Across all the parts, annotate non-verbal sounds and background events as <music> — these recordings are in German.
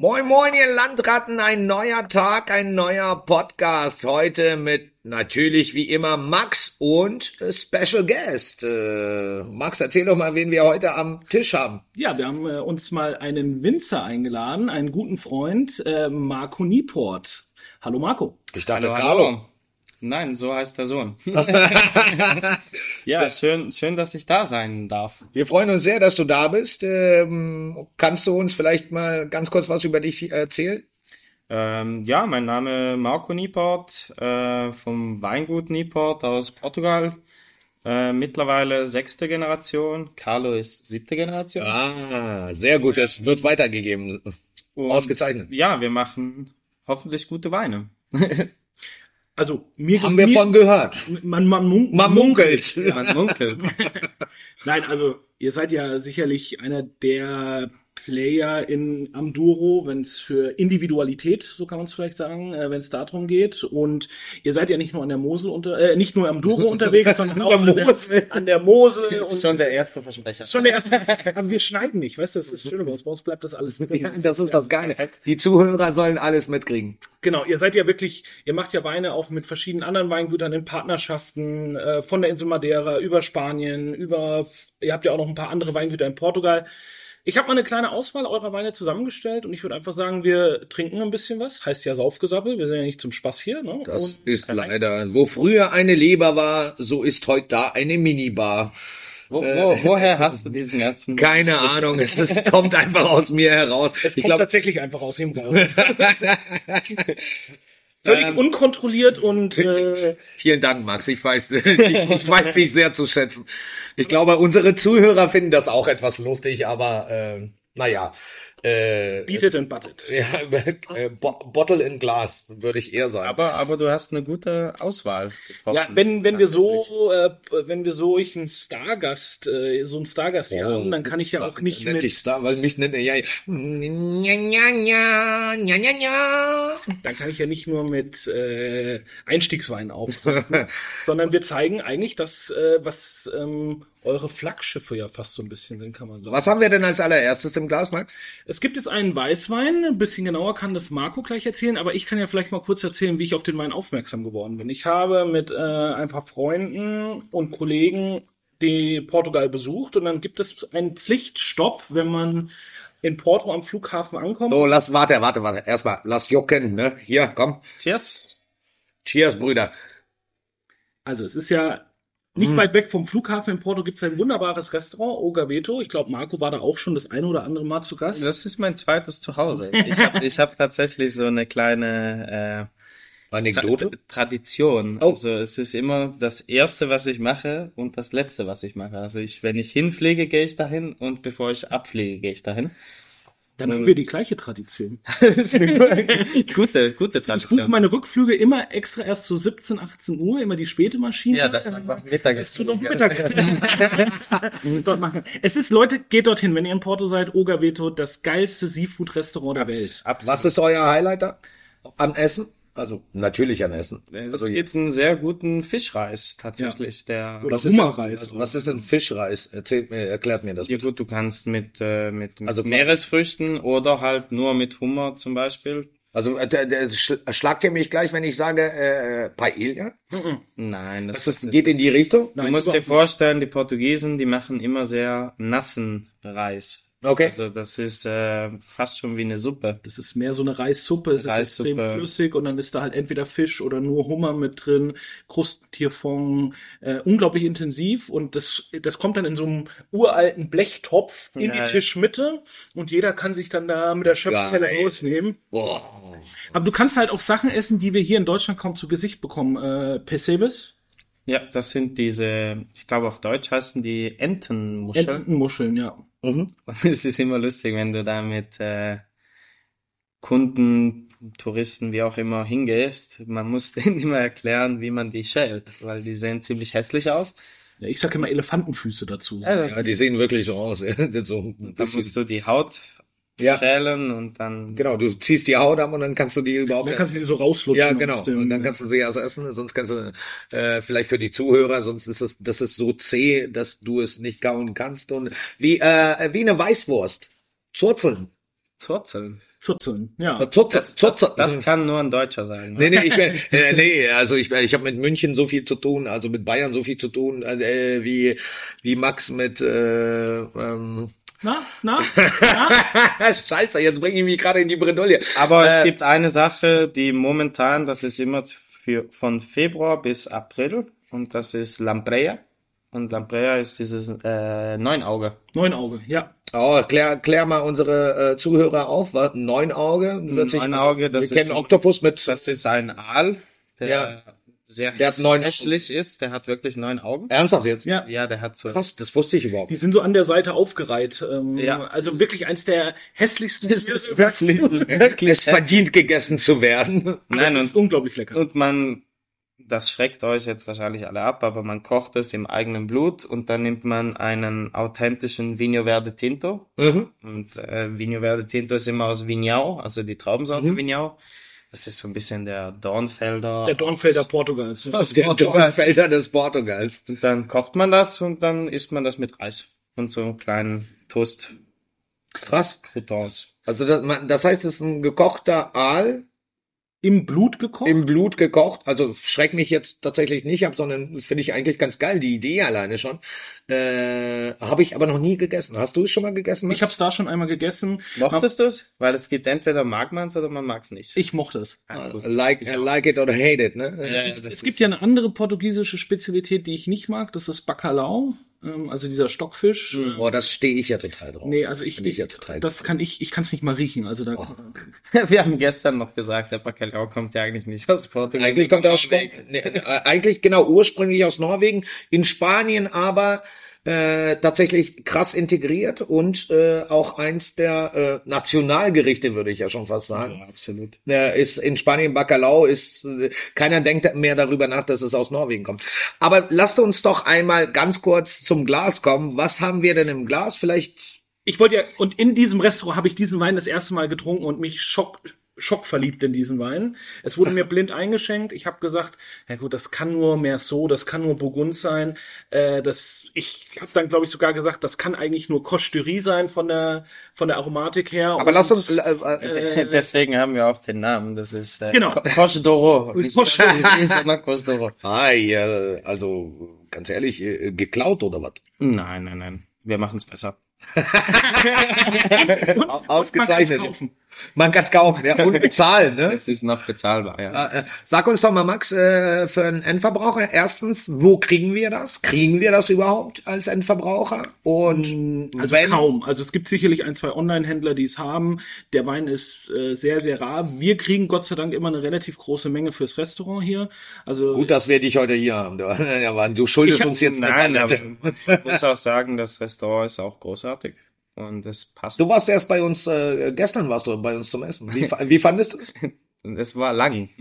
Moin, moin, ihr Landratten, ein neuer Tag, ein neuer Podcast. Heute mit natürlich wie immer Max und Special Guest. Äh, Max, erzähl doch mal, wen wir heute am Tisch haben. Ja, wir haben äh, uns mal einen Winzer eingeladen, einen guten Freund, äh, Marco Nieport. Hallo Marco. Ich dachte, Hallo, hallo. Nein, so heißt der Sohn. <laughs> <laughs> <laughs> ja, schön, schön, dass ich da sein darf. Wir freuen uns sehr, dass du da bist. Ähm, kannst du uns vielleicht mal ganz kurz was über dich erzählen? Ähm, ja, mein Name Marco Nieport äh, vom Weingut Nieport aus Portugal. Äh, mittlerweile sechste Generation. Carlo ist siebte Generation. Ah, sehr gut. Das wird weitergegeben. Und Ausgezeichnet. Ja, wir machen hoffentlich gute Weine. <laughs> Also mir Haben wir mir, von gehört. man, man, mun Man munkelt. Man munkelt. <laughs> Nein, also ihr seid ja sicherlich einer der Player in Amduro, wenn es für Individualität, so kann man es vielleicht sagen, äh, wenn es darum geht. Und ihr seid ja nicht nur an der Mosel unter, äh, nicht nur am Duro <laughs> unterwegs, sondern auch an der, an der Mosel. Das und ist schon der erste Versprecher. schon der erste. Aber wir schneiden nicht, weißt du, das ist schön, bei uns bei uns bleibt das alles drin. Das ist das Geile. Die Zuhörer sollen alles mitkriegen. Genau, ihr seid ja wirklich, ihr macht ja Weine auch mit verschiedenen anderen Weingütern in Partnerschaften, äh, von der Insel Madeira über Spanien, über, ihr habt ja auch noch ein paar andere Weingüter in Portugal. Ich habe mal eine kleine Auswahl eurer Weine zusammengestellt und ich würde einfach sagen, wir trinken ein bisschen was. Heißt ja Saufgesappel, wir sind ja nicht zum Spaß hier. Ne? Das und ist leider, wo früher eine Leber war, so ist heute da eine Minibar. Wo, wo, woher hast du diesen ganzen... <laughs> Keine Ahnung, es ist, kommt einfach aus mir heraus. es ich kommt glaube, tatsächlich einfach aus ihm raus. <laughs> <laughs> Völlig unkontrolliert und äh, vielen Dank, Max. Ich weiß, <laughs> ich, ich weiß dich sehr zu schätzen. Ich glaube, unsere Zuhörer finden das auch etwas lustig, aber äh, naja. Äh, beatet and butted. <laughs> ja, äh, Bo- Bottle in Glas, würde ich eher sagen. Aber, aber du hast eine gute Auswahl getroffen. Ja, wenn, wenn wir so, äh, wenn wir so ich einen Stargast, äh, so einen Stargast hier haben, dann kann ich ja auch nicht Nennt mit, Star, weil mich nennt er ja. Nja, nja, nja, nja, nja. dann kann ich ja nicht nur mit äh, Einstiegswein auftreten, <laughs> sondern wir zeigen eigentlich das, äh, was ähm, eure Flaggschiffe ja fast so ein bisschen sind, kann man sagen. Was haben wir denn als allererstes im Glas, Max? Es gibt jetzt einen Weißwein, ein bisschen genauer kann das Marco gleich erzählen, aber ich kann ja vielleicht mal kurz erzählen, wie ich auf den Wein aufmerksam geworden bin. Ich habe mit äh, ein paar Freunden und Kollegen die Portugal besucht und dann gibt es einen Pflichtstopp, wenn man in Porto am Flughafen ankommt. So, lass, warte, warte, warte. Erstmal, lass jucken, ne? Hier, komm. Cheers. Cheers, Brüder. Also es ist ja nicht weit weg vom Flughafen in Porto gibt es ein wunderbares Restaurant, O Gaveto. Ich glaube, Marco war da auch schon das eine oder andere Mal zu Gast. Das ist mein zweites Zuhause. <laughs> Ich habe ich hab tatsächlich so eine kleine äh, Tra Anekdote? Tradition. Oh. Also es ist immer das Erste, was ich mache und das Letzte, was ich mache. Also ich, wenn ich hinfliege, gehe ich dahin und bevor ich abfliege, gehe ich dahin. Dann haben wir die gleiche Tradition. <laughs> Das ist eine gute, <laughs> gute Ich buche Tradition. meine Rückflüge immer extra erst so 17, 18 Uhr, immer die späte Maschine. Ja, das macht man Mittagessen. noch. <laughs> Es ist, Leute, geht dorthin, wenn ihr in Porto seid, Ogaveto, das geilste Seafood-Restaurant der Welt. Was ist euer Highlight da? Am Essen? Also, natürlich an Essen. Es Also, gibt einen sehr guten Fischreis tatsächlich, der Oder was ist denn, Hummerreis. also, was ist denn Fischreis? Erzählt mir, erklärt mir das. Ja gut, du kannst mit, äh, mit, mit Also- Meeresfrüchten oder halt nur mit Hummer zum Beispiel. Also, äh, der, der, sch- schlagt ihr mich gleich, wenn ich sage, äh, Paella? Nein, das, Das ist, geht in die Richtung? du musst dir vorstellen, die Portugiesen, die machen immer sehr nassen Reis. Okay. Also das ist äh, fast schon wie eine Suppe. Das ist mehr so eine Reissuppe, es ist Reissuppe. extrem flüssig und dann ist da halt entweder Fisch oder nur Hummer mit drin, Krustentierfond, äh, unglaublich intensiv und das, das kommt dann in so einem uralten Blechtopf in Ja, die ja. Tischmitte und jeder kann sich dann da mit der Schöpfkelle Geil. rausnehmen. Boah. Aber du kannst halt auch Sachen essen, die wir hier in Deutschland kaum zu Gesicht bekommen. Äh, Pesebes, Ja, das sind diese, ich glaube auf Deutsch heißen die Entenmuscheln. Entenmuscheln, ja. Mhm. Und <laughs> es ist immer lustig, wenn du da mit äh, Kunden, Touristen, wie auch immer hingehst. Man muss <laughs> denen immer erklären, wie man die schält, weil die sehen ziemlich hässlich aus. ja ich sag immer Elefantenfüße dazu. Also, Ja, die sehen wirklich so aus. <laughs> so bisschen- musst du die Haut Ja. schälen und dann Genau, du ziehst die Haut ab und dann kannst du die überhaupt Dann kannst du sie so rauslutschen. Ja, genau. Und dann kannst du sie erst essen, sonst kannst du, äh, vielleicht für die Zuhörer, sonst ist es, das ist so zäh, dass du es nicht kauen kannst. Und wie, äh, wie eine Weißwurst. Zurzeln. Wurzeln. Zuzeln, ja. Zutze, Das, Zutze. das kann nur ein Deutscher sein. Nee, Ne? nee, ich bin, äh, nee, also ich, ich habe mit München so viel zu tun, also mit Bayern so viel zu tun, äh, wie, wie Max mit, äh, ähm, Na, na, na? <laughs> Scheiße, jetzt bringe ich mich gerade in die Bredouille. Aber es Äh, gibt eine Sache, die momentan, das ist immer für, von Februar bis April und das ist Lampreia. Und Lampreia ist dieses äh, Neunauge. Neunauge, ja. Oh, klär, klär mal unsere äh, Zuhörer auf, was? Neunauge? Sich- Neunauge, das Wir kennen ist- Oktopus mit, Das ist ein Aal, der Ja. Sehr Der hat neun- hässlich ist. Der hat wirklich neun Augen. ernsthaft jetzt? Ja. Ja, der hat so. Krass, das wusste ich überhaupt. Die sind so an der Seite aufgereiht. Ähm, Ja. Also wirklich eins der hässlichsten. Das ist wirklich so. <laughs> Es verdient gegessen zu werden. <laughs> Nein, das und ist unglaublich lecker. Und man, das schreckt euch jetzt wahrscheinlich alle ab, aber man kocht es im eigenen Blut und dann nimmt man einen authentischen Vinho Verde Tinto. Mhm. Und äh, Vinho Verde Tinto ist immer aus Vignau, also die Traubensorte Vignau. Das ist so ein bisschen der Dornfelder. Der Dornfelder Portugals. <laughs> aus Der Portugal. Dornfelder des Portugals. Und dann kocht man das und dann isst man das mit Reis und so kleinen Toast Krass. Croutons. Also das, das heißt, es ist ein gekochter Aal Im Blut gekocht? im Blut gekocht. Also schreck mich jetzt tatsächlich nicht ab, sondern finde ich eigentlich ganz geil, die Idee alleine schon. Äh, Habe ich aber noch nie gegessen. Hast du es schon mal gegessen? ich habe es da schon einmal gegessen. Mochtest du es? Weil es gibt entweder mag man es oder man mag es nicht. Ich mochte es. Ah, gut. like, like it or hate it, ne? Ja, Es, es gibt ja eine andere portugiesische Spezialität, die ich nicht mag. Das ist Bacalhau, ähm, also dieser Stockfisch. Äh, Boah, das stehe ich ja total drauf. Nee, also Das ich, finde ich ja total das kann ich, ich kann es nicht mal riechen. Also da, <laughs> Wir haben gestern noch gesagt, der Bacalhau kommt ja eigentlich nicht aus Portugal. Eigentlich kommt er aus Spanien. Nee, äh, eigentlich genau ursprünglich aus Norwegen, in Spanien aber äh, tatsächlich krass integriert und äh, auch eins der äh, Nationalgerichte, würde ich ja schon fast sagen. Ja, absolut. Äh, ist in Spanien Bacalao ist äh, keiner denkt mehr darüber nach, dass es aus Norwegen kommt. Aber lasst uns doch einmal ganz kurz zum Glas kommen. Was haben wir denn im Glas? Vielleicht ich wollte ja, und in diesem Restaurant habe ich diesen Wein das erste Mal getrunken und mich schock, schockverliebt in diesen Wein. Es wurde mir <laughs> blind eingeschenkt. Ich habe gesagt, ja gut, das kann nur Merceau, das kann nur Burgund sein. Äh, das, ich habe dann, glaube ich, sogar gesagt, das kann eigentlich nur Cocherie sein von der, von der Aromatik her. aber Und, lass uns äh, äh, Deswegen haben wir auch den Namen. Das ist äh, Genau. Co- Coche d'Oro. Nicht <laughs> Coche Coche- sondern Coche d'Oro. ah, ja, also ganz ehrlich, äh, geklaut oder was? Nein, nein, nein. Wir machen es besser. <laughs> ausgezeichnet. man kann es kaufen, ja, und bezahlen, ne? Es ist noch bezahlbar, ja. Äh, Sag uns doch mal, Max, äh, für einen Endverbraucher, erstens, wo kriegen wir das? Kriegen wir das überhaupt als Endverbraucher? Und Also wenn, kaum. Also es gibt sicherlich ein, zwei Online-Händler, die es haben. Der Wein ist äh, sehr, sehr rar. Wir kriegen Gott sei Dank immer eine relativ große Menge fürs Restaurant hier. Also gut, dass wir dich heute hier haben. Du, <laughs> du schuldest uns jetzt eine Nein, aber Palette. ich muss auch sagen, das Restaurant ist auch großartig. Und es passt. Du warst erst bei uns, äh, gestern warst du bei uns zum Essen. Wie, wie fandest du es? <laughs> Es war lang. <laughs>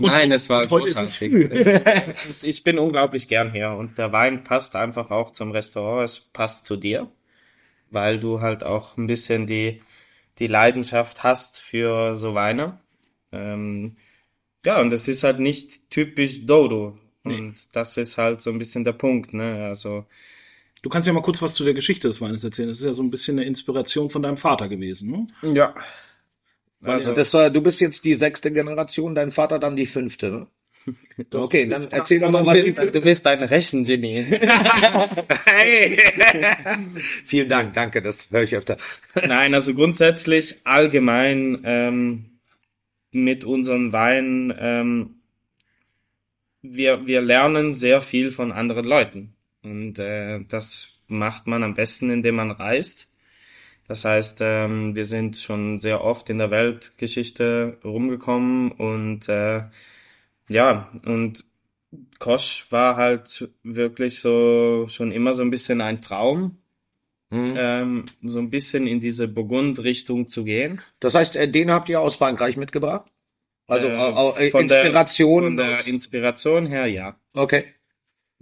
Nein, es war großartig. Es, <laughs> ich bin unglaublich gern hier und der Wein passt einfach auch zum Restaurant. Es passt zu dir, weil du halt auch ein bisschen die, die Leidenschaft hast für so Weine. Ähm, ja, und es ist halt nicht typisch Dodo. Und das ist halt so ein bisschen der Punkt, ne? Also, du kannst ja mal kurz was zu der Geschichte des Weines erzählen. Das ist ja so ein bisschen eine Inspiration von deinem Vater gewesen. Ne? ja. Also das war, du bist jetzt die sechste Generation, dein Vater dann die fünfte, ne? Okay, dann erzähl doch mal, Du was die... bist, du bist ein Rechengenie. <laughs> Hey! <laughs> Vielen Dank, danke, das höre ich öfter. <laughs> Nein, also grundsätzlich allgemein ähm, mit unseren Weinen, ähm, wir, wir lernen sehr viel von anderen Leuten. Und äh, das macht man am besten, indem man reist. Das heißt, ähm, wir sind schon sehr oft in der Weltgeschichte rumgekommen und äh, ja, und Kosch war halt wirklich so schon immer so ein bisschen ein Traum, Mhm. ähm, so ein bisschen in diese Burgund-Richtung zu gehen. Das heißt, äh, den habt ihr aus Frankreich mitgebracht? Also Äh, äh, von der- Inspiration. Von der aus- Inspiration her, ja. okay.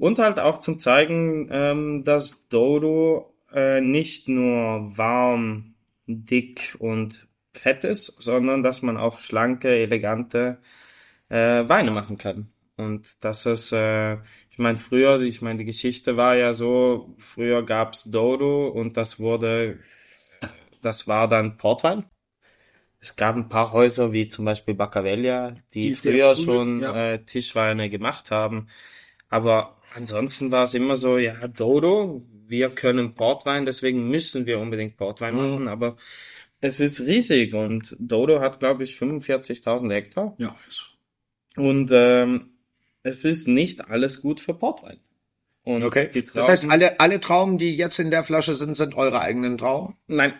Und halt auch zum zeigen, ähm, dass Dodo äh, nicht nur warm, dick und fett ist, sondern dass man auch schlanke, elegante äh, Weine machen kann. Und das ist, äh, ich meine, früher, ich meine, die Geschichte war ja so, früher gab's Dodo und das wurde das war dann Portwein. Es gab ein paar Häuser wie zum Beispiel Baccavella, die, Die früher früh, schon ja. äh, Tischweine gemacht haben. Aber ansonsten war es immer so, ja, Dodo, wir können Portwein, deswegen müssen wir unbedingt Portwein Mhm. machen, aber es ist riesig und Dodo hat, glaube ich, 45.000 Hektar Ja. und ähm, es ist nicht alles gut für Portwein. Und Trauben, Das heißt, alle, alle Trauben, die jetzt in der Flasche sind, sind eure eigenen Trauben? nein,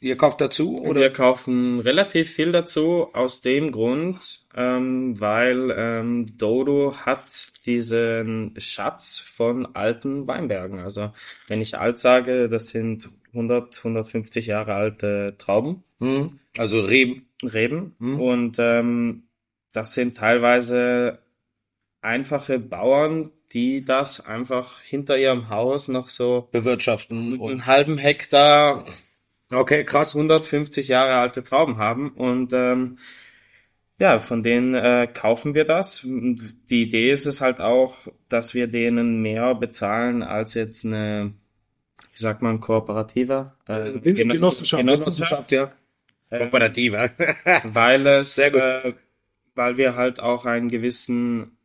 Ihr kauft dazu? Oder? Wir kaufen relativ viel dazu aus dem Grund, ähm, weil ähm, Dodo hat diesen Schatz von alten Weinbergen. Also wenn ich alt sage, das sind 100, 150 Jahre alte Trauben, Hm? Also Reben. Reben Mhm. und ähm, das sind teilweise einfache Bauern, die das einfach hinter ihrem Haus noch so bewirtschaften. Und, einen halben Hektar okay, krass. 150 Jahre alte Trauben haben und ähm, ja, von denen äh, kaufen wir das. Die Idee ist es halt auch, dass wir denen mehr bezahlen als jetzt eine, wie sagt man, Kooperative? Äh, Gen- Gen- Genossenschaft. Genossenschaft, ja. Kooperative. <laughs> weil es, äh, weil wir halt auch einen gewissen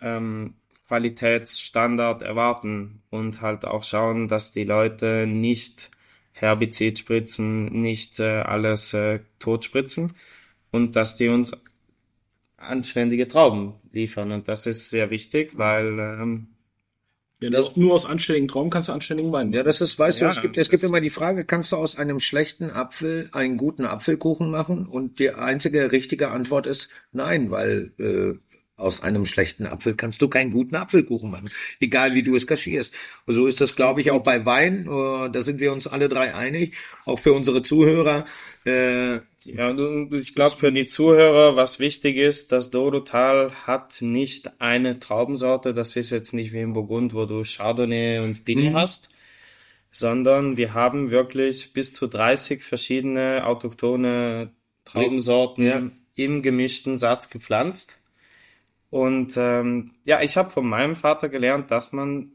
ähm, Qualitätsstandard erwarten und halt auch schauen, dass die Leute nicht Herbizid spritzen, nicht äh, alles äh, tot spritzen und dass die uns anständige Trauben liefern und das ist sehr wichtig, weil ähm, Ja, Das- nur, nur aus anständigen Traum kannst du anständigen Wein. Ja, das ist, weißt du, Ja, es gibt, es gibt immer die Frage, kannst du aus einem schlechten Apfel einen guten Apfelkuchen machen? Und die einzige richtige Antwort ist nein, weil äh, aus einem schlechten Apfel kannst du keinen guten Apfelkuchen machen, egal wie du es kaschierst. Und so ist das, glaube ich, auch bei Wein. Äh, da sind wir uns alle drei einig, auch für unsere Zuhörer. Äh, Ja, ich glaube für die Zuhörer, was wichtig ist, das Dodotal hat nicht eine Traubensorte. Das ist jetzt nicht wie im Burgund, wo du Chardonnay und Pinot hast, sondern wir haben wirklich bis zu 30 verschiedene autochthone Traubensorten Ja. im gemischten Satz gepflanzt. Und ähm, ja, ich habe von meinem Vater gelernt, dass man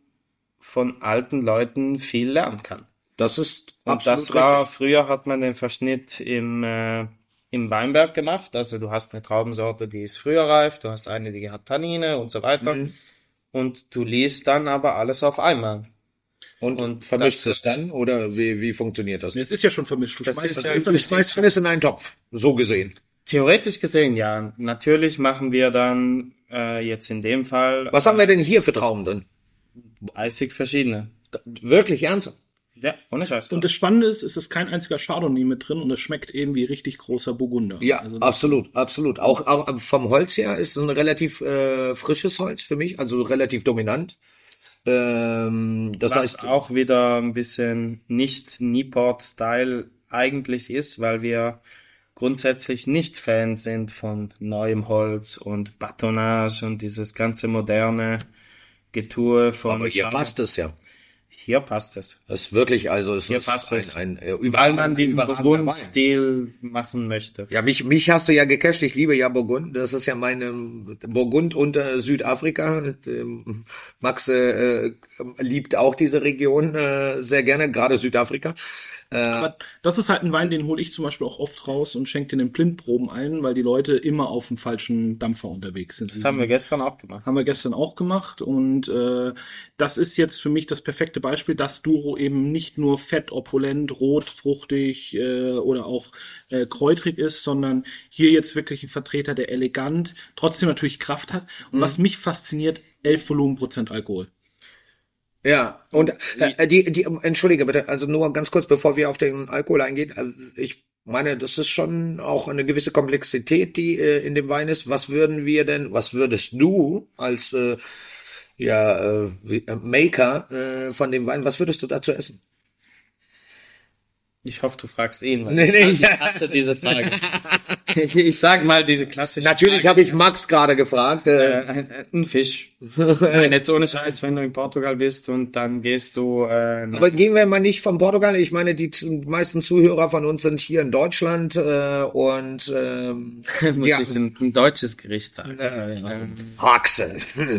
von alten Leuten viel lernen kann. das ist Und absolut das war, richtig. früher hat man den Verschnitt im, äh, im Weinberg gemacht. Also du hast eine Traubensorte, die ist früher reif, du hast eine, die hat Tannine und so weiter. Mhm. Und du liest dann aber alles auf einmal. Und, und vermischt das- es dann oder wie, wie funktioniert das? Es ist ja schon vermischt. Du Das schmeißt ist ja- alles in einen Topf, so gesehen. Theoretisch gesehen, ja. Natürlich machen wir dann äh, jetzt in dem Fall Was haben wir denn hier für Trauben drin? 30 verschiedene. Wirklich ernsthaft? Ja, ohne Scheiß. Und das Spannende ist, es ist kein einziger Chardonnay mit drin und es schmeckt eben wie richtig großer Burgunder. Ja, Also absolut, absolut. Auch, auch vom Holz her ist es ein relativ äh, frisches Holz für mich, also relativ dominant. Ähm, das Was heißt, auch wieder ein bisschen nicht Nieport-Style eigentlich ist, weil wir grundsätzlich nicht Fans sind von neuem Holz und Batonage und dieses ganze moderne Getue von aber hier Chardonnay. passt es ja. Hier passt es. Das ist wirklich, also es Hier ist passt ein, es. ein, äh, Weil überragender- man diesen. Burgund-Stil machen möchte. Ja, mich, mich hast du ja gecasht. Ich liebe ja Burgund. Das ist ja meine Burgund unter Südafrika. Und, ähm, Max äh, äh, liebt auch diese Region äh, sehr gerne, gerade Südafrika. Äh, Aber das ist halt ein Wein, den hole ich zum Beispiel auch oft raus und schenke den in Blindproben ein, weil die Leute immer auf dem falschen Dampfer unterwegs sind. Das haben wir gestern auch gemacht. Haben wir gestern auch gemacht und äh, das ist jetzt für mich das perfekte Beispiel, dass Duro eben nicht nur fett, opulent, rot, fruchtig äh, oder auch äh, kräutrig ist, sondern hier jetzt wirklich ein Vertreter, der elegant, trotzdem natürlich Kraft hat. Und was mich fasziniert, 11 Volumenprozent Alkohol. Ja, und äh, die, die, entschuldige bitte, also nur ganz kurz, bevor wir auf den Alkohol eingehen. Also ich meine, das ist schon auch eine gewisse Komplexität, die äh, in dem Wein ist. Was würden wir denn, was würdest du als äh, ja, äh, äh, Maker äh, von dem Wein, was würdest du dazu essen? Ich hoffe, du fragst ihn, weil Nee, nee, ich hasse diese Frage. <laughs> ich sag mal diese klassische Natürlich habe ich Max gerade gefragt. Äh, Äh, ein, ein Fisch. Nein, jetzt ohne Scheiß, wenn du in Portugal bist und dann gehst du äh, aber gehen wir mal nicht von Portugal. Ich meine, die meisten Zuhörer von uns sind hier in Deutschland äh, und ähm, <laughs> muss ja. ich ein, ein deutsches Gericht sagen. Haxe. <laughs>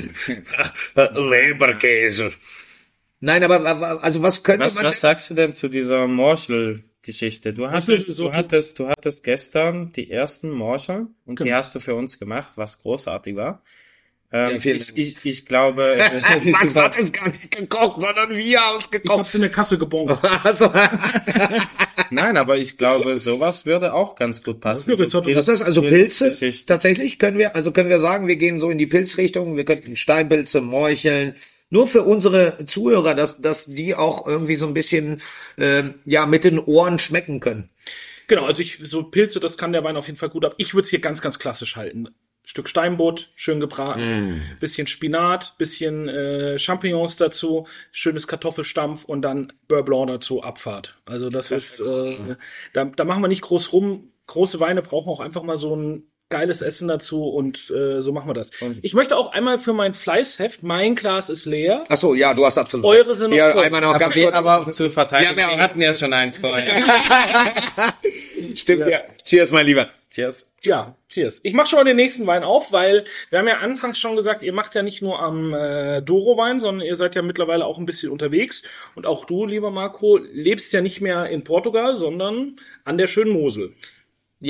Leberkäse. Nein, aber also was könnte Was, man was sagst du denn zu dieser Morchel Geschichte. Du hattest, so du hattest, du hattest gestern die ersten Morcher und die Genau. hast du für uns gemacht, was großartig war. Ähm, Ja, ich, ich, ich glaube, <laughs> äh, Max hat es gar nicht gekocht, sondern wir haben es Ich gekocht. hab's in der Kasse gebongt. <laughs> Also, <laughs> nein, aber ich glaube, sowas würde auch ganz gut passen. Das hat- das ist also Pilze. Pilzgeschichte. Tatsächlich können wir, also können wir sagen, wir gehen so in die Pilzrichtung. Wir könnten Steinpilze, Morcheln. Nur für unsere Zuhörer, dass, dass die auch irgendwie so ein bisschen, ähm, ja, mit den Ohren schmecken können. Genau, also ich, so Pilze, das kann der Wein auf jeden Fall gut ab. Ich würde es hier ganz, ganz klassisch halten. Stück Steinbutt, schön gebraten, bisschen Spinat, bisschen äh, Champignons dazu, schönes Kartoffelstampf und dann Beurre Blanc dazu, Abfahrt. Also das ist, äh, da, da machen wir nicht groß rum. Große Weine brauchen auch einfach mal so ein geiles Essen dazu und äh, so machen wir das. Ich möchte auch einmal für mein Fleißheft, mein Glas ist leer. Ach so, ja, du hast absolut. Eure sind noch ja, voll. einmal noch Aber, ganz kurz. aber auch zu verteidigen, Ja, wir- hatten ja schon eins vorher. <laughs> Stimmt, ja. Cheers, mein Lieber. Cheers. Ja, cheers. Ich mache schon mal den nächsten Wein auf, weil wir haben ja anfangs schon gesagt, ihr macht ja nicht nur am äh, Doro-Wein, sondern ihr seid ja mittlerweile auch ein bisschen unterwegs. Und auch du, lieber Marco, lebst ja nicht mehr in Portugal, sondern an der schönen Mosel.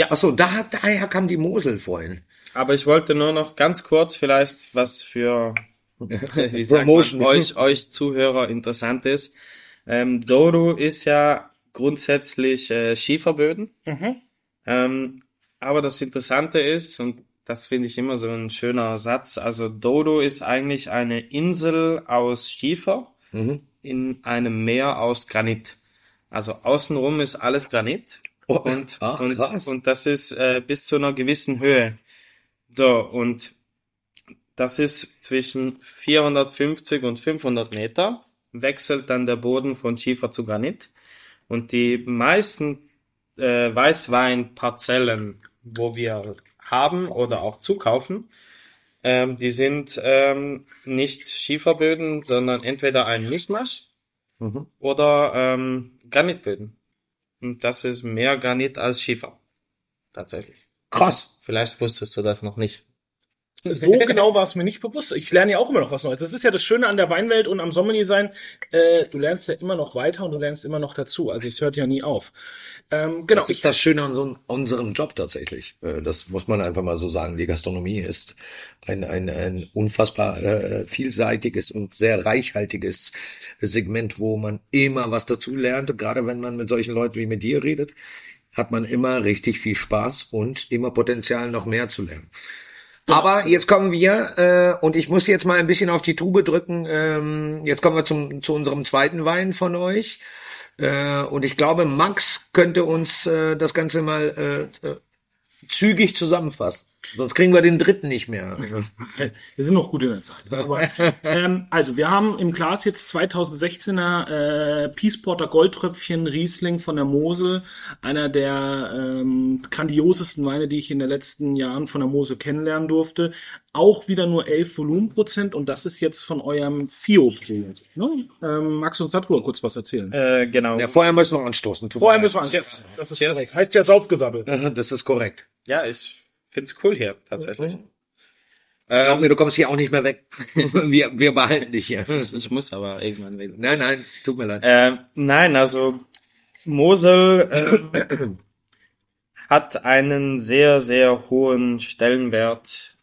Ach so, da, daher kam die Mosel vorhin. Aber ich wollte nur noch ganz kurz vielleicht was für <laughs> wie sagt man, euch, euch Zuhörer interessant ist. Ähm, Dodo ist ja grundsätzlich äh, Schieferböden. Ähm, aber das Interessante ist, und das finde ich immer so ein schöner Satz, also Dodo ist eigentlich eine Insel aus Schiefer in einem Meer aus Granit. Also außenrum ist alles Granit. Oh, Und, ach, und, krass. und das ist äh, bis zu einer gewissen Höhe. So, und das ist zwischen 450 und 500 Meter, wechselt dann der Boden von Schiefer zu Granit. Und die meisten äh, Weißweinparzellen, wo wir haben oder auch zukaufen, ähm, die sind ähm, nicht Schieferböden, sondern entweder ein Mischmasch oder ähm, Granitböden. Und das ist mehr Granit als Schiefer. Tatsächlich. Krass. Vielleicht wusstest du das noch nicht. So genau war es mir nicht bewusst. Ich lerne ja auch immer noch was Neues. Das ist ja das Schöne an der Weinwelt und am Sommelier sein. Äh, du lernst ja immer noch weiter und du lernst immer noch dazu. Also es hört ja nie auf. Ähm, genau. Das ist das Schöne an so unserem Job tatsächlich. Äh, Das muss man einfach mal so sagen. Die Gastronomie ist ein, ein, ein unfassbar äh, vielseitiges und sehr reichhaltiges Segment, wo man immer was dazu lernt. Gerade wenn man mit solchen Leuten wie mit dir redet, hat man immer richtig viel Spaß und immer Potenzial, noch mehr zu lernen. Aber jetzt kommen wir, äh, und ich muss jetzt mal ein bisschen auf die Tube drücken. Ähm, jetzt kommen wir zum, zu unserem zweiten Wein von euch. Äh, und ich glaube, Max könnte uns äh, das Ganze mal äh, äh, zügig zusammenfassen. Sonst kriegen wir den dritten nicht mehr. <laughs> Wir sind noch gut in der Zeit. Aber, ähm, also, wir haben im Glas jetzt 2016er äh, Peace Porter Goldtröpfchen Riesling von der Mosel. Einer der ähm, grandiosesten Weine, die ich in den letzten Jahren von der Mosel kennenlernen durfte. Auch wieder nur 11 Volumenprozent und das ist jetzt von eurem FIO-Projekt. Ne? Ähm, magst du uns darüber kurz was erzählen? Äh, genau. Ja, vorher müssen wir anstoßen. Vorher müssen wir yes. Das ist korrekt. Heißt ja saufgesabbelt. <laughs> Das ist korrekt. Ja, ich find's cool hier, tatsächlich. Glaub mir, du kommst hier auch nicht mehr weg. <laughs> wir, wir behalten dich hier. Ich muss aber irgendwann wieder. Nein, nein, tut mir leid. Äh, nein, also Mosel äh, hat einen sehr, sehr hohen Stellenwert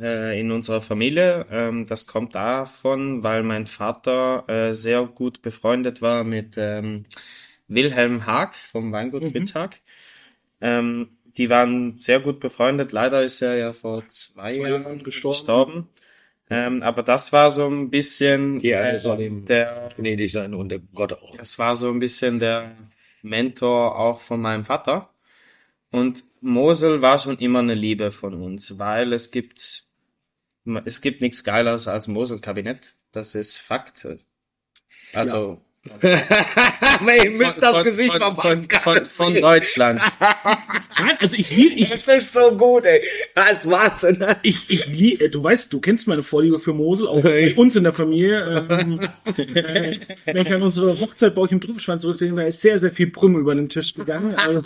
äh, in unserer Familie. Ähm, das kommt davon, weil mein Vater äh, sehr gut befreundet war mit ähm, Wilhelm Haag vom Weingut Fritz Haag. Ähm, die waren sehr gut befreundet. Leider ist er ja vor zwei, Jahren Jahren gestorben. gestorben. Ähm, aber das war so ein bisschen Ja, äh, soll ihm der gnädig sein und der Gott auch. das war so ein bisschen der Mentor auch von meinem Vater. Und Mosel war schon immer eine Liebe von uns, weil es gibt, es gibt nichts Geileres als Mosel-Kabinett. Das ist Fakt. Also, Aber <laughs> ihr müsst das von, Gesicht von, vom von, von, von. Deutschland. <laughs> Nein, also ich, ich, Das ist so gut, ey. Das ist Wahnsinn. Ich, ich lie- äh, du weißt, du kennst meine Vorliebe für Mosel, auch bei uns in der Familie. Ähm, äh, wenn ich an unsere Hochzeit bei euch im Trüffelschwein zurückdenke, da ist sehr, sehr viel Prüm über den Tisch gegangen. Also,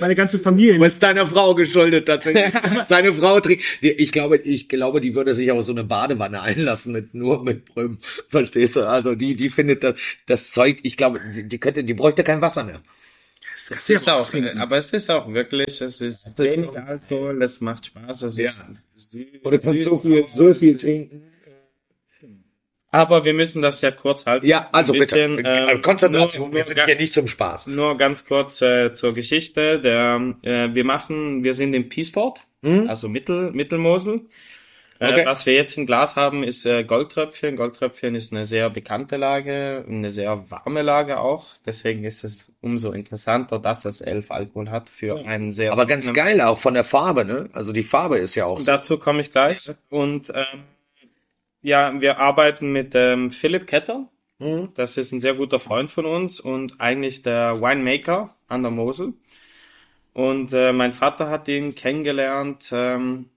meine ganze Familie. Ist deiner Frau geschuldet tatsächlich. <laughs> Seine Frau trinkt. die- Ich glaube, ich glaube, die würde sich auf so eine Badewanne einlassen mit nur mit Prüm. Verstehst du? Also die, die findet das, das Zeug. Ich glaube, die, die könnte, die bräuchte kein Wasser mehr. Das Es du ist auch, trinken. aber es ist auch wirklich, es ist wenig Alkohol, es macht Spaß, es Ja. ist, Oder kannst so viel, so viel trinken. aber wir müssen das ja kurz halten. Ja, also Ein bisschen, bitte. ähm, Äh, Konzentration, nur- wir sind hier nicht zum Spaß. Nur ganz kurz äh, zur Geschichte. Der, äh, wir machen, wir sind im Peaceport, also Mittel, Mittelmosel. Äh, Okay. Was wir jetzt im Glas haben, ist äh, Goldtröpfchen. Goldtröpfchen ist eine sehr bekannte Lage, eine sehr warme Lage auch. Deswegen ist es umso interessanter, dass es elf Alkohol hat für einen sehr. Aber ganz geil auch von der Farbe, ne? Also die Farbe ist ja auch so. Dazu komme ich gleich. Und ähm, ja, wir arbeiten mit ähm, Philipp Ketter. Mhm. Das ist ein sehr guter Freund von uns und eigentlich der Winemaker an der Mosel. Und äh, mein Vater hat ihn kennengelernt ähm,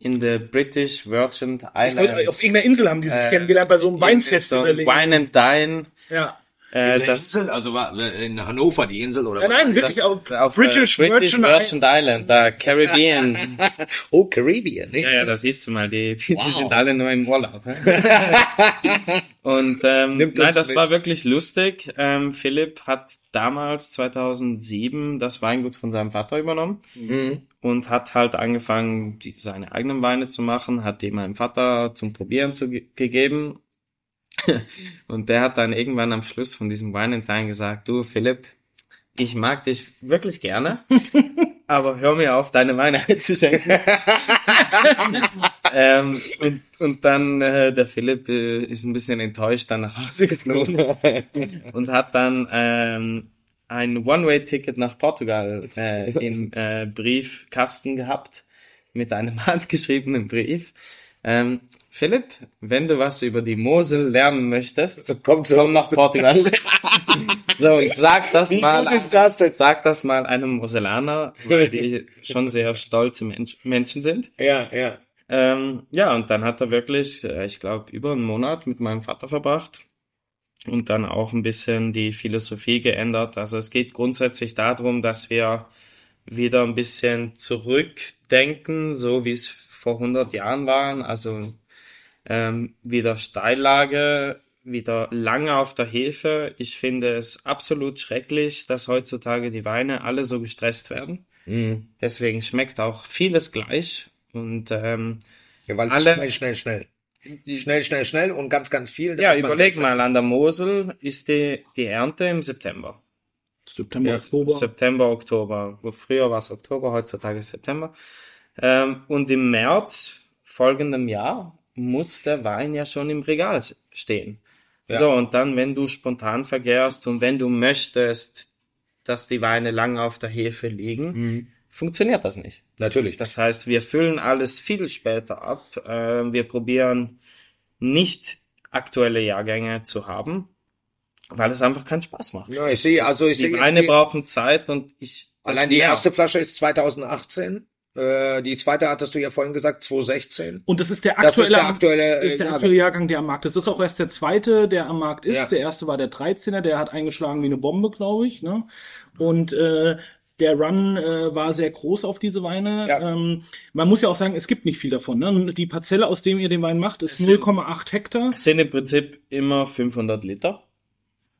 in der British Virgin Ich Islands. wollte- Auf irgendeiner Insel haben die sich Äh, kennengelernt bei so einem So Weinfestival. Wine and Dine. ja. Äh, Die das, Insel, also war in Hannover die Insel oder Nein, was? nein, wirklich das auf, auf British, äh, British Virgin, Virgin Island, da Caribbean. <laughs> Oh, Caribbean, ne? Ja, ja, da siehst du mal, die, die, Wow. die sind alle nur im Urlaub. <laughs> Und ähm, Nimmt nein, das mit. war wirklich lustig. Ähm, Philipp hat damals 2007 das Weingut von seinem Vater übernommen Mhm. und hat halt angefangen, die, seine eigenen Weine zu machen, hat die meinem Vater zum Probieren zu, ge- gegeben. Und der hat dann irgendwann am Schluss von diesem Wine and Dine gesagt, du Philipp, ich mag dich wirklich gerne, <laughs> aber hör mir auf, deine Weine <laughs> einzuschenken. <laughs> ähm, und, und dann äh, der Philipp äh, ist ein bisschen enttäuscht dann nach Hause geflogen und hat dann ähm, ein One-Way-Ticket nach Portugal äh, im äh, Briefkasten gehabt mit einem handgeschriebenen Brief. Ähm, Philipp, wenn du was über die Mosel lernen möchtest, so. komm nach Portugal. <laughs> so, und sag das Wie mal. gut ist das denn? Sag das mal einem Moselaner, weil die schon sehr stolze Mensch, Menschen sind. Ja, ja. Ähm, ja, und dann hat er wirklich, äh, ich glaube, über einen Monat mit meinem Vater verbracht und dann auch ein bisschen die Philosophie geändert. Also es geht grundsätzlich darum, dass wir wieder ein bisschen zurückdenken, so wie es vor 100 Jahren waren. Also ähm, wieder Steillage, wieder lange auf der Hefe. Ich finde es absolut schrecklich, dass heutzutage die Weine alle so gestresst werden. Mhm. Deswegen schmeckt auch vieles gleich. Und ähm, Ja, weil es Alle- schnell, schnell, schnell. Schnell, schnell, schnell und ganz, ganz viel. ja, überleg mal, an der Mosel ist die, die Ernte im September. September, Ja, Oktober. September, Oktober. Früher war es Oktober, heutzutage ist September. Ähm, und im März folgendem Jahr muss der Wein ja schon im Regal stehen. Ja. So, und dann, wenn du spontan vergärst und wenn du möchtest, dass die Weine lange auf der Hefe liegen, Mhm. funktioniert das nicht. Natürlich. Das heißt, wir füllen alles viel später ab. Äh, wir probieren nicht aktuelle Jahrgänge zu haben, weil es einfach keinen Spaß macht. ja, ich sehe, also ich sehe Die jetzt Weine brauchen Zeit und ich. Allein die erste Flasche ist 2018. Äh, die zweite hattest du ja vorhin gesagt, 2016. Und das ist der aktuelle, ist der aktuelle, ist der Jahrgang. aktuelle Jahrgang, der am Markt ist. Das ist auch erst der zweite, der am Markt ist. Ja. Der erste war der 13er, der hat eingeschlagen wie eine Bombe, glaube ich. Ne? Und äh, der Run äh, war sehr groß auf diese Weine. Ja. Ähm, man muss ja auch sagen, es gibt nicht viel davon. Ne? Die Parzelle, aus dem ihr den Wein macht, ist Es sind- 0,8 Hektar. Es sind im Prinzip immer 500 Liter.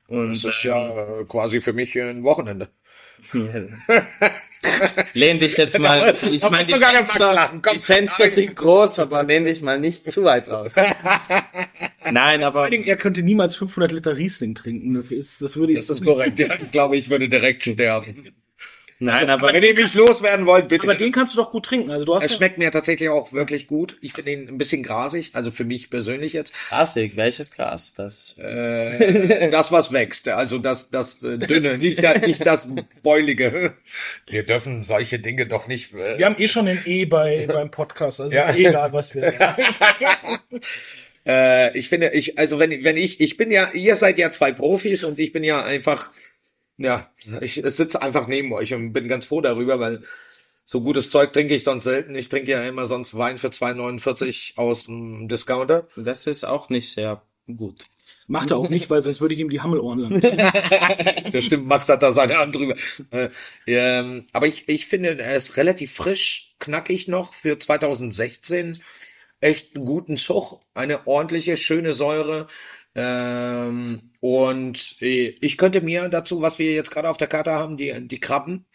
Und Das ist ja äh, quasi für mich ein Wochenende. <laughs> <laughs> lehn dich jetzt mal. Ich meine, die Fenster, die Fenster nein. sind groß, aber lehn dich mal nicht zu weit raus. <laughs> Nein, aber Vor allen Dingen, er könnte niemals 500 Liter Riesling trinken. Das ist, das würde Das ist korrekt. Ja, ich glaube, ich würde direkt sterben. Nein, aber Wenn ihr mich loswerden wollt, bitte. Aber den kannst du doch gut trinken. Also du hast es ja- schmeckt mir tatsächlich auch wirklich gut. Ich finde ihn ein bisschen grasig, also für mich persönlich jetzt. Klassik, welches Gras? Das Äh, das, was wächst, also das, das äh, dünne, nicht, da, nicht das beulige. Wir dürfen solche Dinge doch nicht. Äh, wir haben eh schon ein E bei, beim Podcast. Also Ja. ist eh egal, was wir sagen. <laughs> Äh, ich finde, ich, also wenn, wenn ich, ich bin ja, ihr seid ja zwei Profis und ich bin ja einfach, ja, ich sitze einfach neben euch und bin ganz froh darüber, weil so gutes Zeug trinke ich sonst selten. Ich trinke ja immer sonst Wein für 2,49 aus dem Discounter. Das ist auch nicht sehr gut. Macht er auch nicht, weil sonst würde ich ihm die Hammelohren ziehen. <laughs> Das stimmt, Max hat da seine Hand drüber. Äh, ähm, aber ich, ich finde, er ist relativ frisch, knackig noch für 2016. Echt einen guten Zug, eine ordentliche, schöne Säure. Ähm, und äh, ich könnte mir dazu, was wir jetzt gerade auf der Karte haben, die, die Krabben,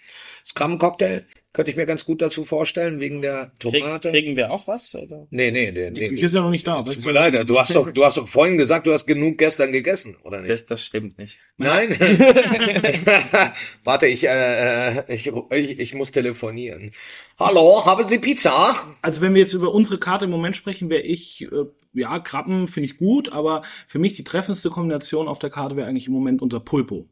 das Krabbencocktail, könnte ich mir ganz gut dazu vorstellen, wegen der Krieg, Tomate. kriegen wir auch was? Oder? Nee, nee, nee, Die nee. Küche ist ja noch nicht da. Tut mir leid, du hast doch, du hast doch vorhin gesagt, du hast genug gestern gegessen, oder nicht? Das, das stimmt nicht. Nein? <laughs> <laughs> Warte, ich, äh, äh, ich, ich, ich muss telefonieren. Hallo, haben Sie Pizza? Also wenn wir jetzt über unsere Karte im Moment sprechen, wäre ich, äh, ja, Krabben finde ich gut, aber für mich die treffendste Kombination auf der Karte wäre eigentlich im Moment unser Pulpo.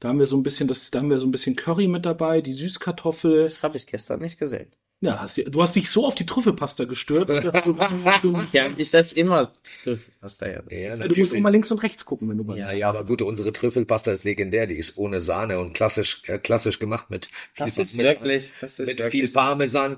Da haben wir so ein bisschen, das, da haben wir so ein bisschen Curry mit dabei, die Süßkartoffel. Das habe ich gestern nicht gesehen. Ja, hast, du du hast dich so auf die Trüffelpasta gestört, dass du, du, <laughs> Ja, ich das immer. Da ja. Ja, du musst immer links und rechts gucken, wenn du bei Ja, ja, aber gut, unsere Trüffelpasta ist legendär, die ist ohne Sahne und klassisch, äh, klassisch gemacht mit Das viel ist wirklich, das ist mit wirklich. viel Parmesan.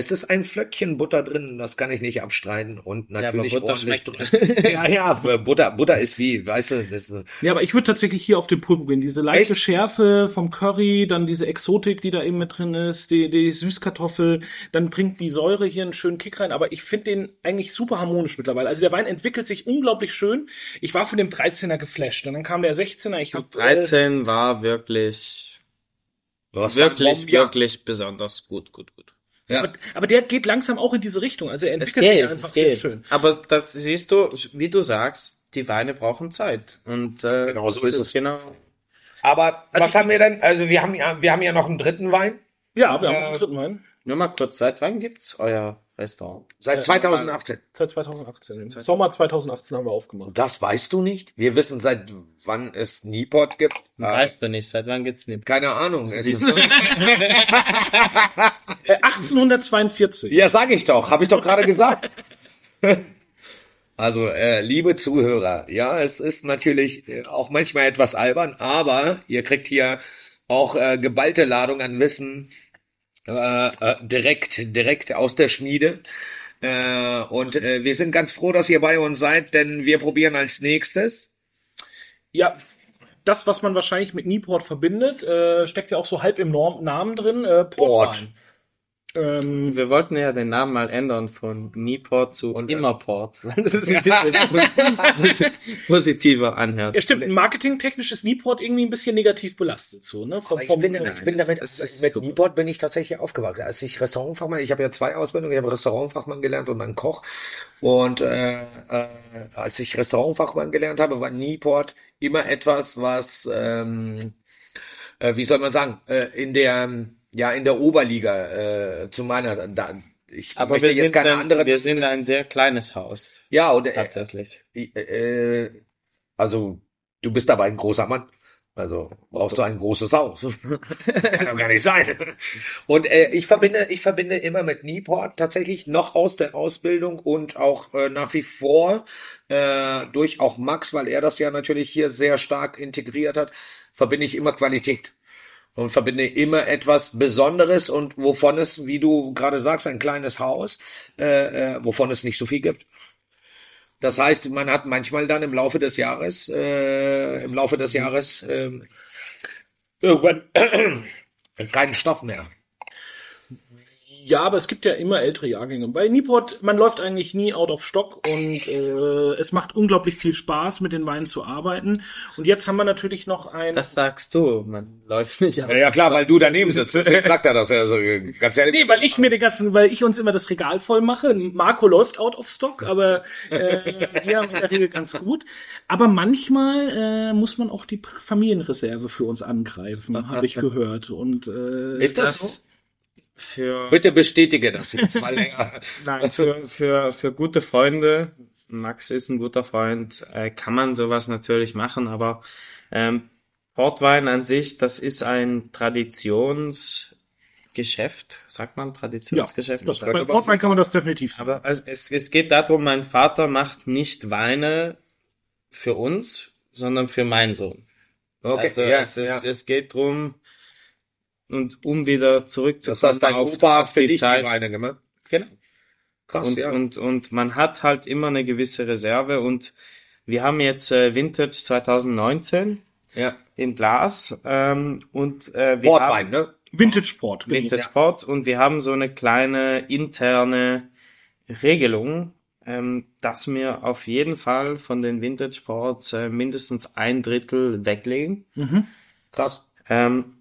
Es ist ein Flöckchen Butter drin, das kann ich nicht abstreiten und aber natürlich Butter ordentlich schmeckt. <laughs> ja, ja, Butter, Butter ist wie, weißt du, das ist, Ja, aber ich würde tatsächlich hier auf den Pulpo gehen. Diese leichte Echt? Schärfe vom Curry, dann diese Exotik, die da eben mit drin ist, die, die Süßkartoffel, dann bringt die Säure hier einen schönen Kick rein. Aber ich finde den eigentlich super harmonisch mittlerweile. Also der Wein entwickelt sich unglaublich schön. Ich war von dem 13er geflasht und dann kam der 16er. Ich habe 13 war wirklich, was war wirklich? Ja. wirklich besonders gut, gut, gut. Ja. aber, aber der geht langsam auch in diese Richtung. Also er Es entwickelt sich geht, einfach es sehr geht. schön. Aber das siehst du, wie du sagst, die Weine brauchen Zeit. Und äh, Genau, so ist es. Genau. Aber Also was haben wir denn? Also wir haben ja, wir haben ja noch einen dritten Wein Ja, wir haben Äh, auch einen dritten Wein. Nur mal kurz, seit wann gibt's euer Restaurant? seit 2018. Seit 2018. Im Sommer 2018 haben wir aufgemacht. Das weißt du nicht? Wir wissen seit wann es Nieport gibt. Äh, Weißt du nicht, seit wann gibt's nicht? keine Ahnung. Es ist, Äh, 1842. ja, sag ich doch, habe ich doch gerade gesagt. Also, äh, liebe Zuhörer, ja, es ist natürlich äh, auch manchmal etwas albern, aber ihr kriegt hier auch äh, geballte Ladung an Wissen äh, äh, direkt, direkt aus der Schmiede. Äh, und äh, wir sind ganz froh, dass ihr bei uns seid, denn wir probieren als nächstes. Ja, das, was man wahrscheinlich mit Nieport verbindet, äh, steckt ja auch so halb im Norm Namen drin. Äh, Portwein. Ähm, Wir wollten ja den Namen mal ändern von Nieport zu Und, äh, Immerport, weil <laughs> das ist ein bisschen positiver anhört. ja, stimmt. Marketingtechnisch ist Nieport irgendwie ein bisschen negativ belastet, so, ne? Vom, Ich vom, bin, ich bin damit, das ist mit. Nieport bin ich tatsächlich aufgewachsen. Als ich Restaurantfachmann, ich habe ja zwei Ausbildungen, ich habe Restaurantfachmann gelernt und dann Koch. Und äh, äh, als ich Restaurantfachmann gelernt habe, war Nieport immer etwas, was, ähm, äh, wie soll man sagen, äh, in der, ja, in der Oberliga äh, zu meiner, da, ich Aber möchte wir jetzt sind, keine ein, andere, wir sind ein sehr kleines Haus, ja, und äh, tatsächlich. äh, also du bist aber ein großer Mann. Also brauchst du ein großes Haus. <laughs> Kann doch gar nicht sein. Und äh, ich verbinde, ich verbinde immer mit Nieport tatsächlich noch aus der Ausbildung und auch äh, nach wie vor äh, durch auch Max, weil er das ja natürlich hier sehr stark integriert hat, verbinde ich immer Qualität und verbinde immer etwas Besonderes und wovon es, wie du gerade sagst, ein kleines Haus, äh, äh, wovon es nicht so viel gibt. Das heißt, man hat manchmal dann im Laufe des Jahres, äh, im Laufe des Jahres ähm, irgendwann <clears throat> keinen Stoff mehr. Ja, aber es gibt ja immer ältere Jahrgänge. Bei Nieport, man läuft eigentlich nie out of stock und äh, es macht unglaublich viel Spaß, mit den Weinen zu arbeiten. Und jetzt haben wir natürlich noch ein. Das sagst du, man läuft nicht Ja, ja klar, weil du daneben sitzt. <laughs> Sagt er das ja so ganz ehrlich. Nee, weil ich mir den ganzen, weil ich uns immer das Regal voll mache. Marco läuft out of stock, aber äh, wir haben in der Regel ganz gut. Aber manchmal äh, muss man auch die Familienreserve für uns angreifen, <laughs> habe ich gehört. Und äh, Ist das, so? Für, Bitte bestätige das jetzt mal <laughs> länger. nein, für, für, für gute Freunde, Max ist ein guter Freund, äh, kann man sowas natürlich machen, aber ähm, Portwein an sich, das ist ein Traditionsgeschäft, sagt man Traditionsgeschäft? das, bei Portwein kann man das definitiv sagen. Aber es, es, es geht darum, mein Vater macht nicht Weine für uns, sondern für meinen Sohn. Okay, also ja, es, ist, ja. es geht drum und um wieder zurückzukommen Das heißt, dein auf, Opa auf hat für die dich die Zeit. Weine gemacht. Genau. Krass, Und, ja. und, und man hat halt immer eine gewisse Reserve und wir haben jetzt äh, Vintage 2019 ja. im Glas ähm, und äh, wir Portwein, haben ne? Vintage Port. Vintage Port und wir haben so eine kleine interne Regelung ähm, dass wir auf jeden Fall von den Vintage Ports äh, mindestens ein Drittel weglegen. Krass. Ähm,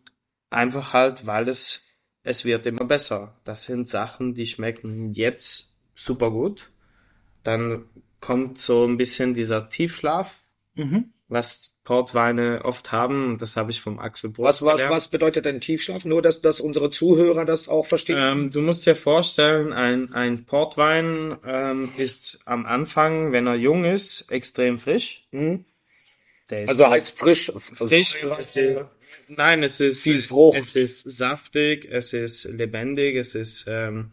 einfach halt, weil es, es wird immer besser. Das sind Sachen, die schmecken jetzt super gut. Dann kommt so ein bisschen dieser Tiefschlaf, Mhm. was Portweine oft haben. Das habe ich vom Axel Brot Was, was, gelernt. was bedeutet denn Tiefschlaf? Nur, dass, dass unsere Zuhörer das auch verstehen. Ähm, du musst dir vorstellen, ein, ein Portwein ähm, ist am Anfang, wenn er jung ist, extrem frisch. Mhm. Also heißt frisch. frisch. Ist, nein, es ist Viel Frucht. Es ist saftig, es ist lebendig, es ist ähm,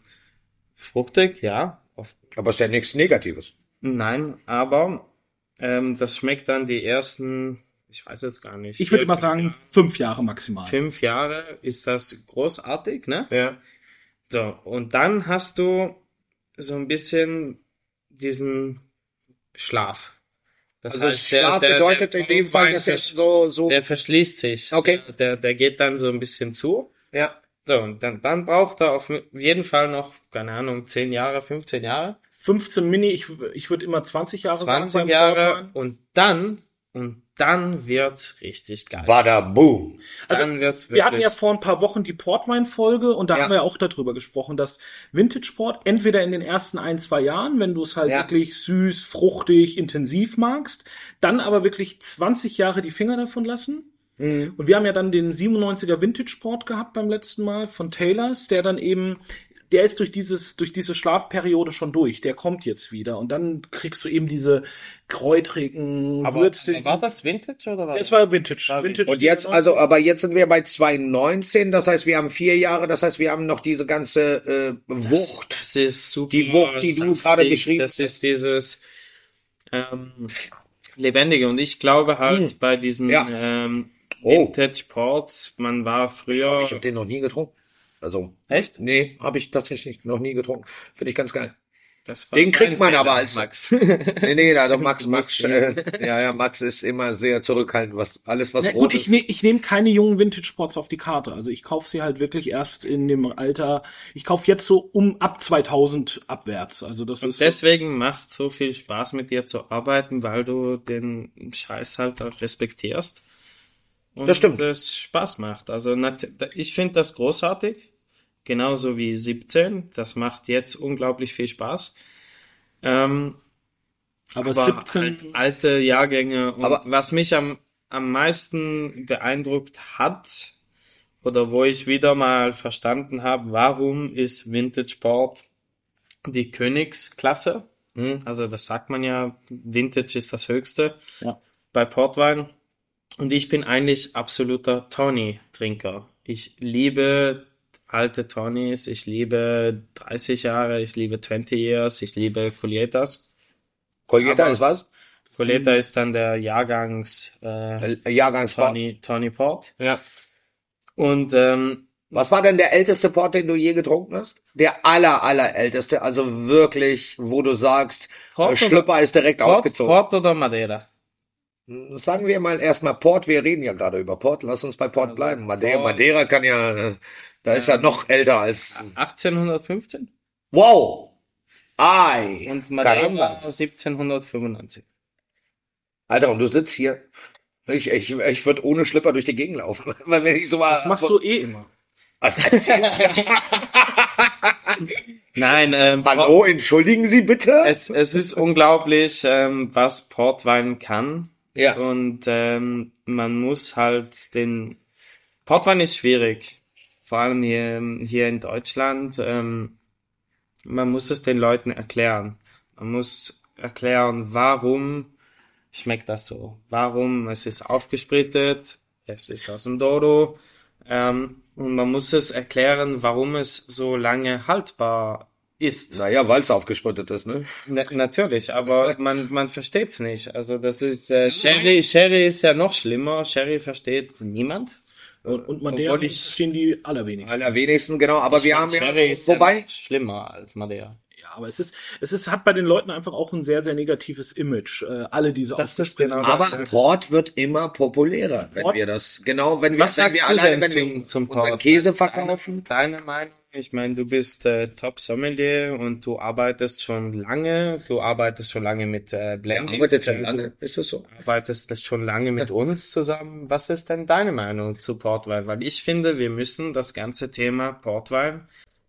fruchtig, ja. Aber ist ja nichts Negatives. Nein, aber ähm, das schmeckt dann die ersten, ich weiß jetzt gar nicht. Ich würde mal sagen, Jahre. fünf Jahre maximal. fünf Jahre ist das großartig, ne? Ja. So, und dann hast du so ein bisschen diesen Schlaf. Das Also Schlaf bedeutet in dem Fall, dass es so, so, der verschließt sich. Okay. Der, der geht dann so ein bisschen zu. ja. So, und dann, dann braucht er auf jeden Fall noch, keine Ahnung, 10 Jahre, 15 Jahre, 15 Mini, ich, ich würde immer 20 Jahre sagen. 20 beim Jahre und dann, und dann wird's richtig geil. Bada boom. Also, dann wird's Wir hatten ja vor ein paar Wochen die Portwein-Folge und da Ja. haben wir ja auch darüber gesprochen, dass Vintage-Port entweder in den ersten ein, zwei Jahren, wenn du es halt Ja. wirklich süß, fruchtig, intensiv magst, dann aber wirklich 20 Jahre die Finger davon lassen. Mhm. Und wir haben ja dann den 97er Vintage-Port gehabt beim letzten Mal von Taylors, der dann eben, der ist durch dieses, durch diese Schlafperiode schon durch. Der kommt jetzt wieder. Und dann kriegst du eben diese kräutrigen, aber, würzigen. aber war das Vintage oder war es war Vintage. War Vintage Und jetzt, 97. also, aber jetzt sind wir bei 2,19, das heißt, wir haben vier Jahre, das heißt, wir haben noch diese ganze äh, Wucht. Das ist super. Die Wucht, die du saftig. gerade beschrieben Das ist dieses ähm, Lebendige. Und ich glaube halt bei diesen Hm. Ja. ähm, Oh. Vintage Ports, man war früher. Ich habe den noch nie getrunken. Also, Echt? nee, habe ich tatsächlich noch nie getrunken. Finde ich ganz geil. Das war Den kriegt man Fehler, aber als- Max. <laughs> Nee, nee, da doch Max, Max, äh, ja, ja, Max ist immer sehr zurückhaltend, was alles, was Na rot gut, ich, ist. ne, ich nehme keine jungen Vintage-Sports auf die Karte. Also ich kaufe sie halt wirklich erst in dem Alter. Ich kaufe jetzt so um ab 2000 abwärts. Also das Und ist deswegen macht so viel Spaß mit dir zu arbeiten, weil du den Scheiß halt auch respektierst. Und Das stimmt. es Spaß macht. Also ich finde das großartig. Genauso wie 17. Das macht jetzt unglaublich viel Spaß. Ähm, aber, aber 17. halt alte Jahrgänge. Und Aber- was mich am, am meisten beeindruckt hat, oder wo ich wieder mal verstanden habe, warum ist Vintage Port die Königsklasse? Hm. Also das sagt man ja, Vintage ist das Höchste Ja. bei Portwein. Und ich bin eigentlich absoluter Tawny-Trinker. Ich liebe alte Tonys, ich liebe 30 Jahre, ich liebe 20 Years, ich liebe Colietas. Collietta aber- ist was? Coleta ist dann der Jahrgangs äh, Äh, Jahrgangsport. Tawny, Tawny Port. Ja. Und ähm, Was war denn der älteste Port, den du je getrunken hast? Der aller, aller älteste, also wirklich, wo du sagst, Port oder- Schlüpper ist direkt Port, ausgezogen. Port oder Madeira? Sagen wir mal erstmal Port, wir reden ja gerade über Port, lass uns bei Port bleiben. Madeira, Port. Madeira kann ja, äh, da ist er noch älter als, 1815 wow! Ei! und Madeira Caramba. 1795. Alter, und du sitzt hier. Ich, ich, ich würde ohne Schlipper durch die Gegend laufen. <laughs> Weil wenn ich so mal. Das machst du eh immer. Du? <laughs> Nein, ähm, Hallo, entschuldigen Sie bitte? es, es ist unglaublich, ähm, was Portwein kann. Ja. Und ähm, man muss halt den Portwein ist schwierig, vor allem hier, hier in Deutschland. Ähm, man muss es den Leuten erklären. Man muss erklären, warum schmeckt das so. Warum es ist aufgesprittet, es ist aus dem Dodo. Ähm, und man muss es erklären, warum es so lange haltbar ist. Naja, weil es aufgesprittet ist, ne? Na, natürlich, aber <laughs> man, man versteht's nicht. Also das ist äh, Sherry, Sherry ist ja noch schlimmer. Sherry versteht niemand. Und, und Madeira ich- stehen die allerwenigsten. Allerwenigsten, genau. Aber wir haben ja, ist wobei, ja schlimmer als Madeira. Ja, aber es ist, es ist, hat bei den Leuten einfach auch ein sehr, sehr negatives Image. Äh, alle diese Das ist genau aber das. Port wird immer populärer, wenn Port? wir das, genau, wenn wir, Was wenn sagst wir du alleine, denn wenn zum, wir zum Port? Käse verkaufen. Deine, deine Meinung Ich meine, du bist äh, Top-Sommelier und du arbeitest schon lange. Du arbeitest schon lange mit äh, Blendings. Arbeitet schon lange, ist das so? Du arbeitest schon lange mit uns zusammen. Was ist denn deine Meinung zu Portwein? Weil ich finde, wir müssen das ganze Thema Portwein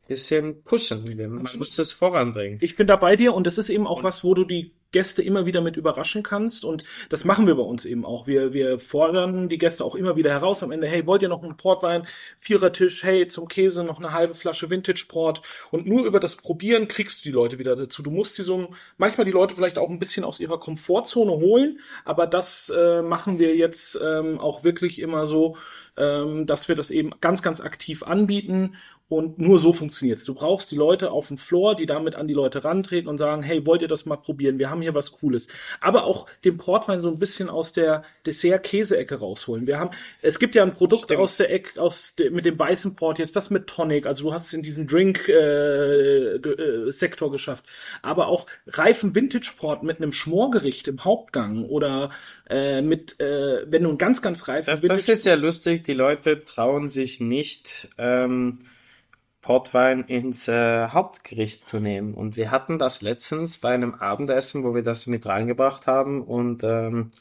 bisschen pushen. Man muss es voranbringen. Ich bin da bei dir und das ist eben auch was, wo du die Gäste immer wieder mit überraschen kannst und das machen wir bei uns eben auch. Wir, wir fordern die Gäste auch immer wieder heraus am Ende, hey, wollt ihr noch einen Portwein? Vierertisch, hey, zum Käse noch eine halbe Flasche Vintage Port und nur über das Probieren kriegst du die Leute wieder dazu. Du musst die so, manchmal die Leute vielleicht auch ein bisschen aus ihrer Komfortzone holen, aber das äh, machen wir jetzt ähm, auch wirklich immer so, ähm, dass wir das eben ganz, ganz aktiv anbieten und nur so funktioniert's. Du brauchst die Leute auf dem Floor, die damit an die Leute rantreten und sagen, hey, wollt ihr das mal probieren? Wir haben hier was Cooles. Aber auch den Portwein so ein bisschen aus der Dessert-Käse-Ecke rausholen. Wir haben, es gibt ja ein Produkt Stimmt. aus der Ecke, aus der, mit dem weißen Port, jetzt das mit Tonic. Also du hast es in diesen Drink-Sektor äh, Sektor geschafft. Aber auch reifen Vintage-Port mit einem Schmorgericht im Hauptgang oder äh, mit, äh, wenn du einen ganz, ganz reifen Das, das ist ja lustig. Die Leute trauen sich nicht, ähm, Portwein ins äh, Hauptgericht zu nehmen. Und wir hatten das letztens bei einem Abendessen, wo wir das mit reingebracht haben. Und ähm,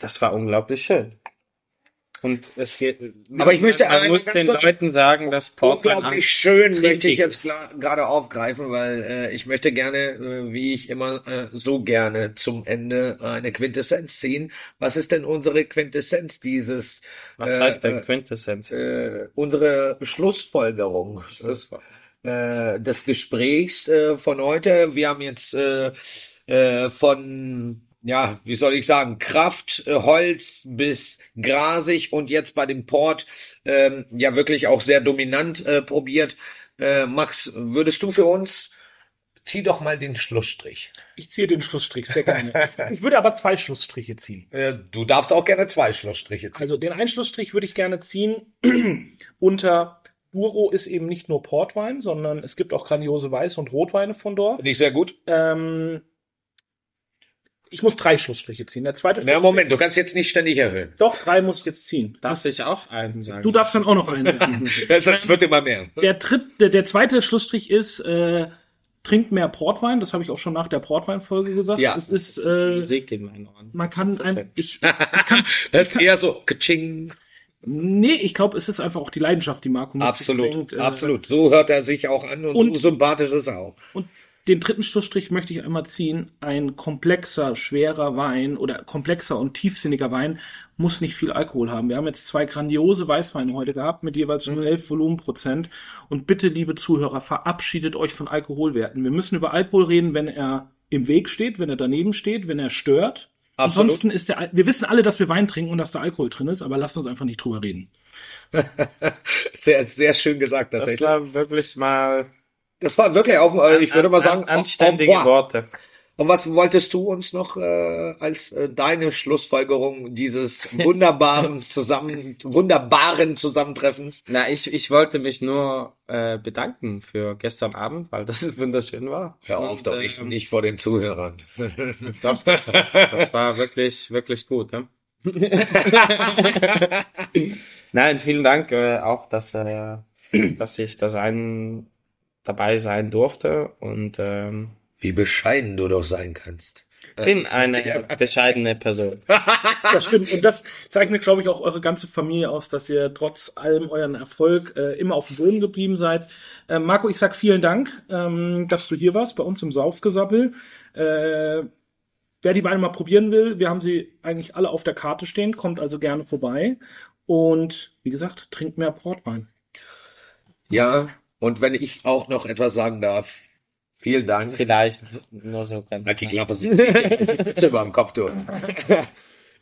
das war unglaublich schön. Und es geht. Aber ich möchte man muss den Leuten sagen, dass Portwein Unglaublich schön möchte ich jetzt gerade aufgreifen, weil äh, ich möchte gerne, äh, wie ich immer äh, so gerne zum Ende eine Quintessenz ziehen. Was ist denn unsere Quintessenz dieses, Was äh, heißt denn äh, Quintessenz? äh, unsere Schlussfolgerung äh, des Gesprächs äh, von heute. Wir haben jetzt äh, äh, von, ja, wie soll ich sagen, Kraft, äh, Holz bis grasig und jetzt bei dem Port ähm, ja wirklich auch sehr dominant äh, probiert. Äh, Max, würdest du für uns, zieh doch mal den Schlussstrich. Ich ziehe den Schlussstrich sehr gerne. <laughs> ich würde aber zwei Schlussstriche ziehen. Äh, du darfst auch gerne zwei Schlussstriche ziehen. Also den Einschlussstrich würde ich gerne ziehen <clears throat> unter Buro ist eben nicht nur Portwein, sondern es gibt auch grandiose Weiß- und Rotweine von dort. Finde ich sehr gut. Ähm, ich muss drei Schlussstriche ziehen. Der zweite Na, Moment, du kannst jetzt nicht ständig erhöhen. Doch, drei muss ich jetzt ziehen. Darf ich auch einen sagen? Du darfst dann auch noch einen <laughs> sagen. Das, wird immer mehr. Der, dritt, der, der zweite Schlussstrich ist, äh, trinkt mehr Portwein. Das habe ich auch schon nach der Portwein-Folge gesagt. Ja. Es ist, äh, Musik in meinen Ohren. man kann ein, ich, <laughs> ich kann, Das ist eher so, kaching. nee, ich glaube, es ist einfach auch die Leidenschaft, die Marco mit Absolut, bringt. Äh, absolut. So hört er sich auch an und, Und- so sympathisch ist er auch. Und den dritten Schlussstrich möchte ich einmal ziehen. Ein komplexer, schwerer Wein oder komplexer und tiefsinniger Wein muss nicht viel Alkohol haben. Wir haben jetzt zwei grandiose Weißweine heute gehabt mit jeweils nur 11 Volumenprozent. Und bitte, liebe Zuhörer, verabschiedet euch von Alkoholwerten. Wir müssen über Alkohol reden, wenn er im Weg steht, wenn er daneben steht, wenn er stört. Absolut. Ansonsten ist der, Al- wir wissen alle, dass wir Wein trinken und dass da Alkohol drin ist, aber lasst uns einfach nicht drüber reden. <laughs> Sehr, sehr schön gesagt Das tatsächlich. war wirklich mal Das war wirklich auf, äh, ich würde mal sagen, an, anständige. Worte. Und was wolltest du uns noch äh, als äh, deine Schlussfolgerung dieses <laughs> wunderbaren zusammen wunderbaren Zusammentreffens? Na, ich, ich wollte mich nur äh, bedanken für gestern Abend, weil das <laughs> wunderschön war. Hör auf, Und, doch nicht, ähm, nicht vor den Zuhörern. <laughs> Doch, das, das, das war wirklich, wirklich gut. Ne? Nein, vielen Dank äh, auch, dass, äh, dass ich da sein, dabei sein durfte und ähm, Wie bescheiden du doch sein kannst. Das bin eine bescheidene Person. <laughs> Das stimmt. Und das zeichnet, glaube ich, auch eure ganze Familie aus, dass ihr trotz allem euren Erfolg äh, immer auf dem Boden geblieben seid. Äh, Marco, ich sag vielen Dank, ähm, dass du hier warst bei uns im Saufgesappel. Äh, wer die Weine mal probieren will, wir haben sie eigentlich alle auf der Karte stehen, kommt also gerne vorbei. Und wie gesagt, trinkt mehr Portwein. Ja, und wenn ich auch noch etwas sagen darf, vielen Dank. Vielleicht nur so ganz. Halt die Klappe, Spitze über dem Kopf durch. <laughs>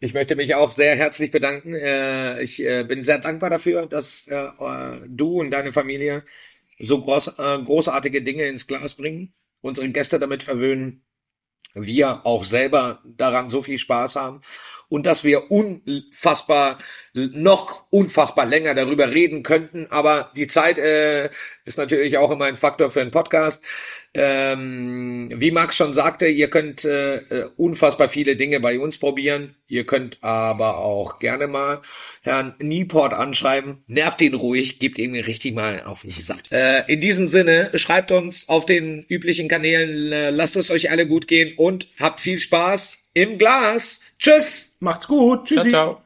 Ich möchte mich auch sehr herzlich bedanken. Äh, Ich äh, bin sehr dankbar dafür, dass äh, du und deine Familie so groß, großartige Dinge ins Glas bringen, unsere Gäste damit verwöhnen, wir auch selber daran so viel Spaß haben und dass wir unfassbar, noch unfassbar länger darüber reden könnten. Aber die Zeit äh, ist natürlich auch immer ein Faktor für einen Podcast. Ähm, wie Max schon sagte, ihr könnt äh, äh, unfassbar viele Dinge bei uns probieren. Ihr könnt aber auch gerne mal Herrn Nieport anschreiben. Nervt ihn ruhig, gebt ihm richtig mal auf den Sack. Äh, in diesem Sinne, schreibt uns auf den üblichen Kanälen, äh, lasst es euch alle gut gehen und habt viel Spaß im Glas. Tschüss! Macht's gut. Tschüssi. Ciao, ciao.